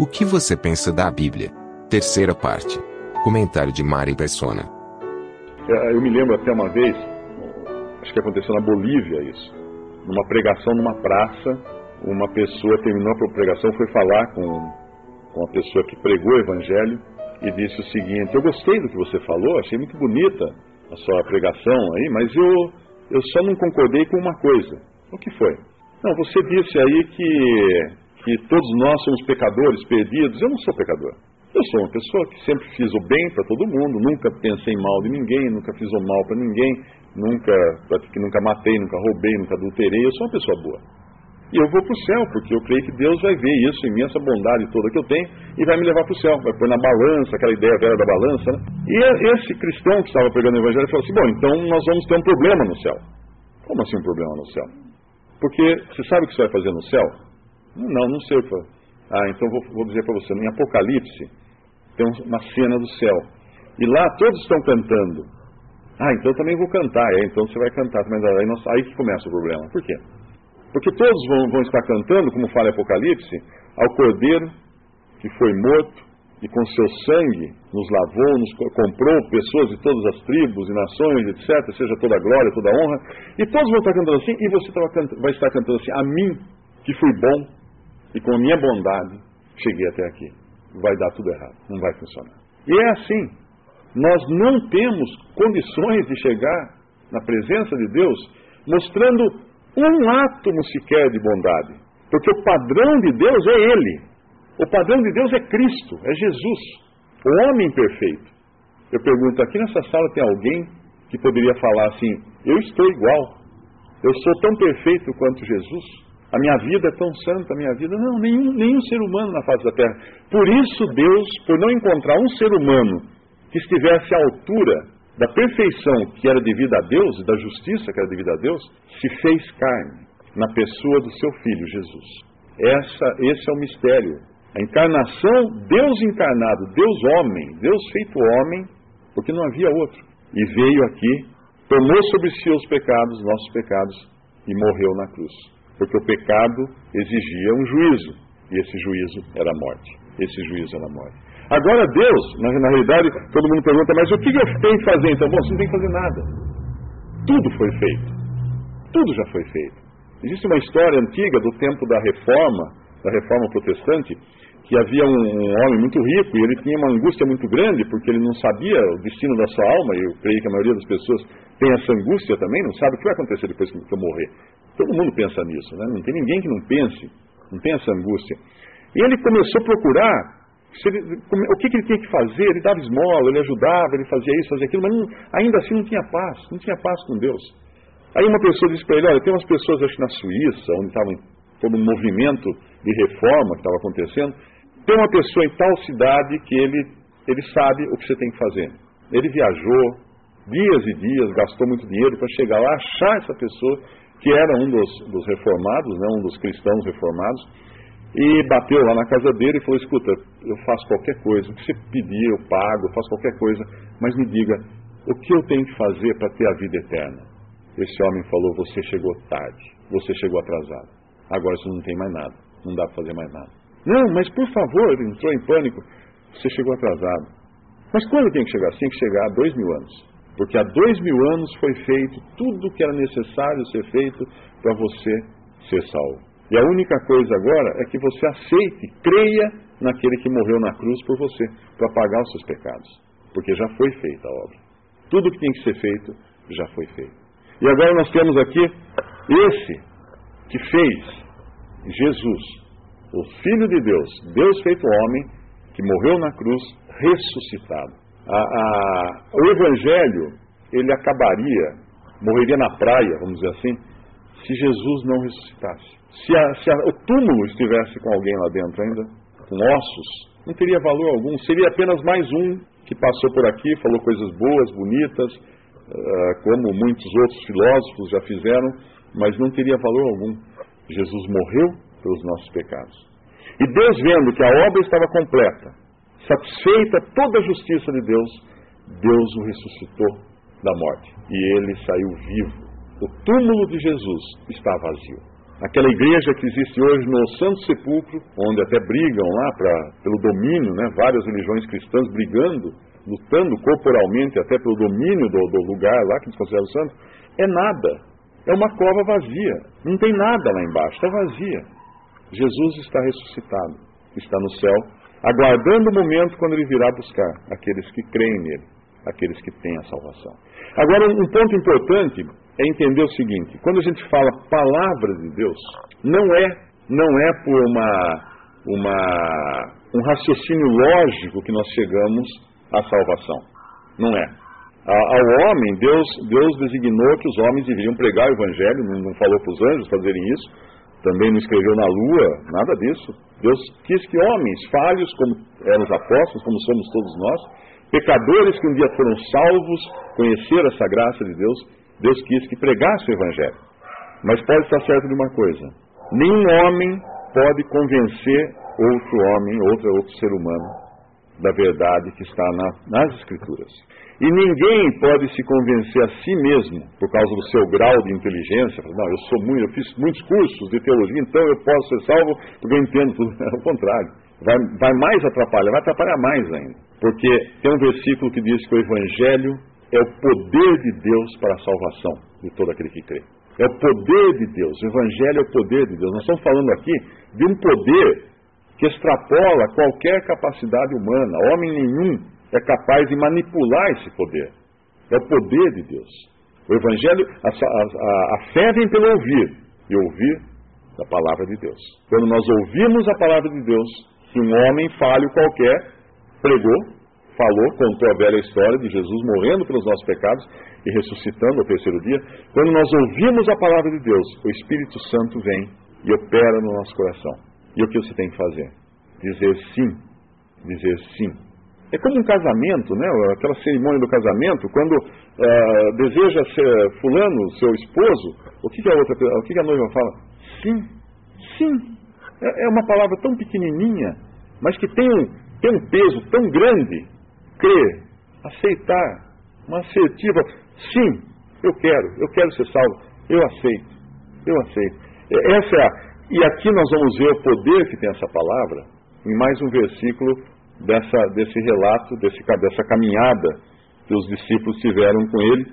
O que você pensa da Bíblia? Terceira parte. Comentário de Mari Persona. É, eu me lembro até uma vez, acho que aconteceu na Bolívia isso, numa pregação numa praça, uma pessoa terminou a pregação, foi falar com, com a pessoa que pregou o evangelho e disse o seguinte: Eu gostei do que você falou, achei muito bonita a sua pregação aí, mas eu, eu só não concordei com uma coisa. O que foi? Não, você disse aí que que todos nós somos pecadores, perdidos. Eu não sou pecador. Eu sou uma pessoa que sempre fiz o bem para todo mundo, nunca pensei mal de ninguém, nunca fiz o mal para ninguém, nunca, nunca matei, nunca roubei, nunca adulterei. Eu sou uma pessoa boa. E eu vou para o céu, porque eu creio que Deus vai ver isso, imensa bondade toda que eu tenho, e vai me levar para o céu, vai pôr na balança, aquela ideia velha da balança. Né? E esse cristão que estava pregando o evangelho falou assim: bom, então nós vamos ter um problema no céu. Como assim um problema no céu? Porque você sabe o que você vai fazer no céu? Não, não sei o que. Ah, então vou, vou dizer para você. Em Apocalipse tem uma cena do céu. E lá todos estão cantando. Ah, então também vou cantar. É, então você vai cantar também. Aí, nós, aí que começa o problema. Por quê? Porque todos vão, vão estar cantando, como fala Apocalipse, ao Cordeiro que foi morto e com seu sangue nos lavou, nos comprou pessoas de todas as tribos e nações, etc. Seja toda glória, toda honra. E todos vão estar cantando assim, e você vai estar cantando assim, a mim que fui bom e com a minha bondade cheguei até aqui. Vai dar tudo errado, não vai funcionar. E é assim. Nós não temos condições de chegar na presença de Deus mostrando um átomo sequer de bondade. Porque o padrão de Deus é Ele. O padrão de Deus é Cristo, é Jesus, o homem perfeito. Eu pergunto, aqui nessa sala tem alguém que poderia falar assim: Eu estou igual, eu sou tão perfeito quanto Jesus? A minha vida é tão santa, a minha vida. Não, nenhum, nenhum ser humano na face da terra. Por isso, Deus, por não encontrar um ser humano que estivesse à altura da perfeição que era devida a Deus e da justiça que era devida a Deus, se fez carne na pessoa do seu filho Jesus. Essa, esse é o mistério. A encarnação, Deus encarnado, Deus homem, Deus feito homem, porque não havia outro. E veio aqui, tomou sobre si os pecados, nossos pecados, e morreu na cruz porque o pecado exigia um juízo, e esse juízo era a morte. Esse juízo era a morte. Agora, Deus, na, na realidade, todo mundo pergunta, mas o que eu tenho que fazer? Então, bom, você não tem que fazer nada. Tudo foi feito. Tudo já foi feito. Existe uma história antiga do tempo da reforma, da reforma protestante, que havia um, um, homem muito rico e ele tinha uma angústia muito grande porque ele não sabia o destino da sua alma, e eu creio que a maioria das pessoas tem essa angústia também, não sabe o que vai acontecer depois que eu morrer. Todo mundo pensa nisso, né? não tem ninguém que não pense, não tem essa angústia. E ele começou a procurar ele, o que, que, ele tinha que fazer. Ele dava esmola, ele ajudava, ele fazia isso, fazia aquilo, mas não, ainda assim não tinha paz, não tinha paz com Deus. Aí uma pessoa disse para ele: Olha, tem umas pessoas, acho na Suíça, onde estava todo um movimento de reforma que estava acontecendo, tem uma pessoa em tal cidade que ele, ele sabe o que você tem que fazer. Ele viajou dias e dias, gastou muito dinheiro para chegar lá, achar essa pessoa que era um dos, dos reformados, né, um dos cristãos reformados, e bateu lá na casa dele e falou: Escuta, eu faço qualquer coisa, o que você pedir eu pago, eu faço qualquer coisa, mas me diga, o que eu tenho que fazer para ter a vida eterna? Esse homem falou: Você chegou tarde, você chegou atrasado, agora você não tem mais nada, não dá para fazer mais nada. Não, mas por favor, ele entrou em pânico, você chegou atrasado. Mas quando tem que chegar? Tem que chegar há dois mil anos. Porque há dois mil anos foi feito tudo o que era necessário ser feito para você ser salvo. E a única coisa agora é que você aceite, creia naquele que morreu na cruz por você, para pagar os seus pecados. Porque já foi feita a obra. Tudo o que tem que ser feito já foi feito. E agora nós temos aqui esse que fez Jesus, o Filho de Deus, Deus feito homem, que morreu na cruz, ressuscitado a, a, o Evangelho ele acabaria, morreria na praia, vamos dizer assim, se Jesus não ressuscitasse. Se, a, se o túmulo estivesse com alguém lá dentro ainda, com ossos, não teria valor algum. Seria apenas mais um que passou por aqui, falou coisas boas, bonitas, uh, como muitos outros filósofos já fizeram, mas não teria valor algum. Jesus morreu pelos nossos pecados. E Deus, vendo que a obra estava completa, satisfeita toda a justiça de Deus, Deus o ressuscitou da morte. E ele saiu vivo. O túmulo de Jesus está vazio. Aquela igreja que existe hoje no Santo Sepulcro, onde até brigam lá pra, pelo domínio, né, várias religiões cristãs brigando, lutando corporalmente até pelo domínio do, do lugar lá que eles consideram santo, é nada. É uma cova vazia. Não tem nada lá embaixo, está vazia. Jesus está ressuscitado, está no céu, aguardando o momento quando ele virá buscar aqueles que creem nele, aqueles que têm a salvação. Agora, um ponto importante é entender o seguinte: quando a gente fala palavra de Deus, não é, não é por uma, uma, um raciocínio lógico que nós chegamos à salvação. Não é. Ao homem, Deus, Deus designou que os homens deveriam pregar o Evangelho, não, não falou para os anjos fazerem isso, também não escreveu na lua, nada disso. Deus quis que homens falhos, como eram os apóstolos, como somos todos nós, pecadores que um dia foram salvos, conheceram essa graça de Deus, Deus quis que pregasse o Evangelho. Mas pode estar certo de uma coisa: nenhum homem pode convencer outro homem, outro, outro ser humano, da verdade que está na, nas Escrituras. E ninguém pode se convencer a si mesmo, por causa do seu grau de inteligência, não, eu sou muito, eu fiz muitos cursos de teologia, então eu posso ser salvo porque eu entendo tudo. É o contrário. Vai, vai mais atrapalhar, vai atrapalhar mais ainda. Porque tem um versículo que diz que o Evangelho é o poder de Deus para a salvação de todo aquele que crê. É o poder de Deus. O Evangelho é o poder de Deus. Nós estamos falando aqui de um poder que extrapola qualquer capacidade humana. Homem nenhum é capaz de manipular esse poder. É o poder de Deus. O Evangelho, a, a, a fé vem pelo ouvir, e ouvir a palavra de Deus. Quando nós ouvimos a palavra de Deus, que um homem falho qualquer pregou, falou, contou a velha história de Jesus morrendo pelos nossos pecados e ressuscitando ao terceiro dia. Quando nós ouvimos a palavra de Deus, o Espírito Santo vem e opera no nosso coração. E o que você tem que fazer? Dizer sim. Dizer sim. É como um casamento, né? aquela cerimônia do casamento, quando uh, deseja ser fulano, seu esposo, o que, que, a outra, o que, que a noiva fala? Sim, sim. É, é uma palavra tão pequenininha, mas que tem tem um peso tão grande. Crer, aceitar, uma assertiva. Sim, eu quero, eu quero ser salvo, eu aceito, eu aceito. Essa é a, e aqui nós vamos ver o poder que tem essa palavra em mais um versículo dessa, desse relato, desse, dessa caminhada que os discípulos tiveram com ele.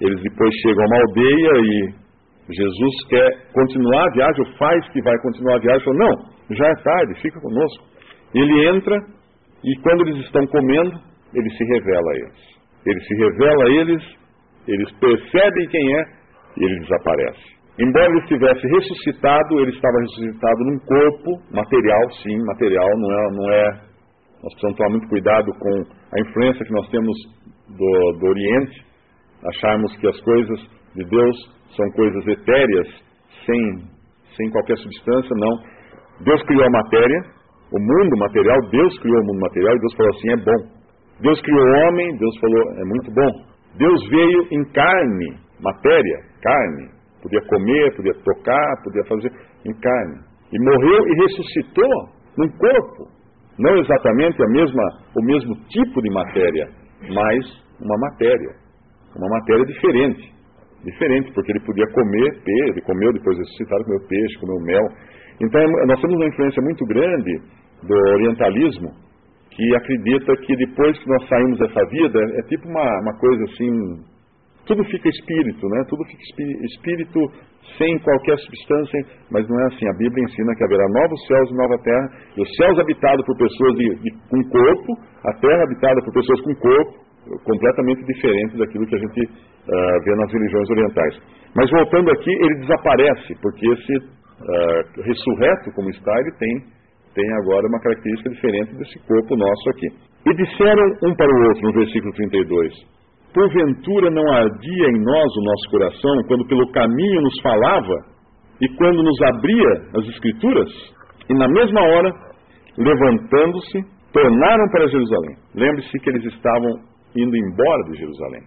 Eles depois chegam a uma aldeia e Jesus quer continuar a viagem, ou faz que vai continuar a viagem, fala, não, já é tarde, fica conosco. Ele entra e quando eles estão comendo, ele se revela a eles. Ele se revela a eles, eles percebem quem é e ele desaparece. Embora ele estivesse ressuscitado, ele estava ressuscitado num corpo material, sim, material, não é, não é. Nós precisamos tomar muito cuidado com a influência que nós temos do, do Oriente, acharmos que as coisas de Deus são coisas etéreas, sem, sem qualquer substância, não. Deus criou a matéria, o mundo material, Deus criou o mundo material e Deus falou assim: é bom. Deus criou o homem, Deus falou: é muito bom. Deus veio em carne, matéria, carne, Podia comer, podia tocar, podia fazer em carne. E morreu e ressuscitou num corpo. Não exatamente a mesma, o mesmo tipo de matéria, mas uma matéria. Uma matéria diferente. Diferente, porque ele podia comer peixe, ele comeu, depois ressuscitado, comeu peixe, comeu mel. Então, nós temos uma influência muito grande do orientalismo, que acredita que depois que nós saímos dessa vida, é tipo uma, uma coisa assim, tudo fica espírito, né? Tudo fica espírito sem qualquer substância, mas não é assim. A Bíblia ensina que haverá novos céus e nova terra, e os céus habitados por pessoas de, de, com corpo, a terra habitada por pessoas com corpo, completamente diferente daquilo que a gente uh, vê nas religiões orientais. Mas voltando aqui, ele desaparece, porque esse uh, ressurreto como está, ele tem, tem agora uma característica diferente desse corpo nosso aqui. E disseram um para o outro, no versículo 32, Porventura não ardia em nós o nosso coração quando pelo caminho nos falava e quando nos abria as Escrituras, e na mesma hora, levantando-se, tornaram para Jerusalém. Lembre-se que eles estavam indo embora de Jerusalém.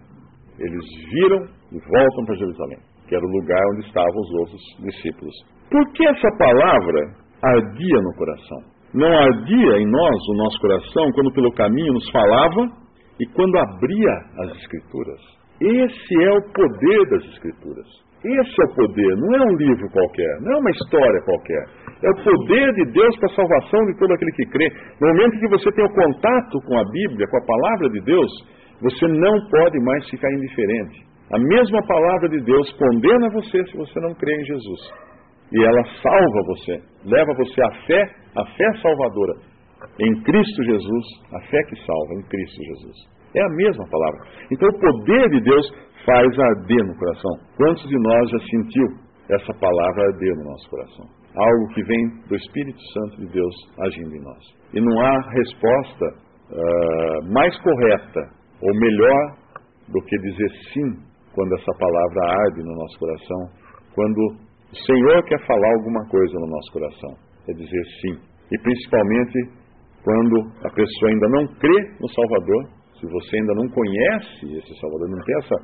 Eles viram e voltam para Jerusalém, que era o lugar onde estavam os outros discípulos. Por que essa palavra ardia no coração? Não ardia em nós, o nosso coração, quando pelo caminho nos falava e quando abria as Escrituras. Esse é o poder das Escrituras. Esse é o poder, não é um livro qualquer, não é uma história qualquer. É o poder de Deus para a salvação de todo aquele que crê. No momento que você tem o contato com a Bíblia, com a palavra de Deus, você não pode mais ficar indiferente. A mesma palavra de Deus condena você se você não crê em Jesus. E ela salva você, leva você à fé, à fé salvadora. Em Cristo Jesus, a fé que salva, em Cristo Jesus. É a mesma palavra. Então o poder de Deus faz arder no coração. Quantos de nós já sentiu essa palavra arder no nosso coração? Algo que vem do Espírito Santo de Deus agindo em nós. E não há resposta uh, mais correta ou melhor do que dizer sim quando essa palavra arde no nosso coração, quando o Senhor quer falar alguma coisa no nosso coração, é dizer sim. E principalmente quando a pessoa ainda não crê no Salvador, se você ainda não conhece esse Salvador, não tem essa,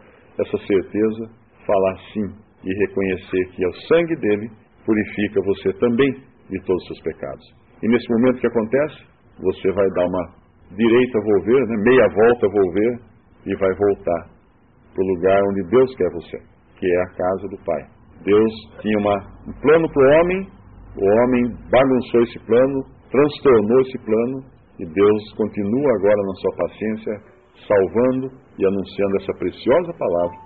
essa certeza, falar sim e reconhecer que é o sangue dele purifica você também de todos os seus pecados. E nesse momento que acontece, você vai dar uma direita volver, né, meia volta volver e vai voltar para o lugar onde Deus quer você, que é a casa do Pai. Deus tinha uma, um plano para o homem, o homem bagunçou esse plano, transtornou esse plano e Deus continua agora na sua paciência, salvando e anunciando essa preciosa palavra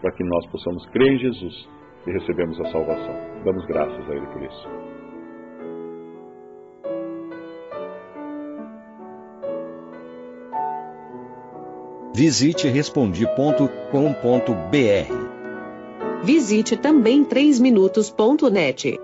para que nós possamos crer em Jesus e recebemos a salvação. Damos graças a Ele por isso. Visite respondi.com.br. Visite também 3minutos.net.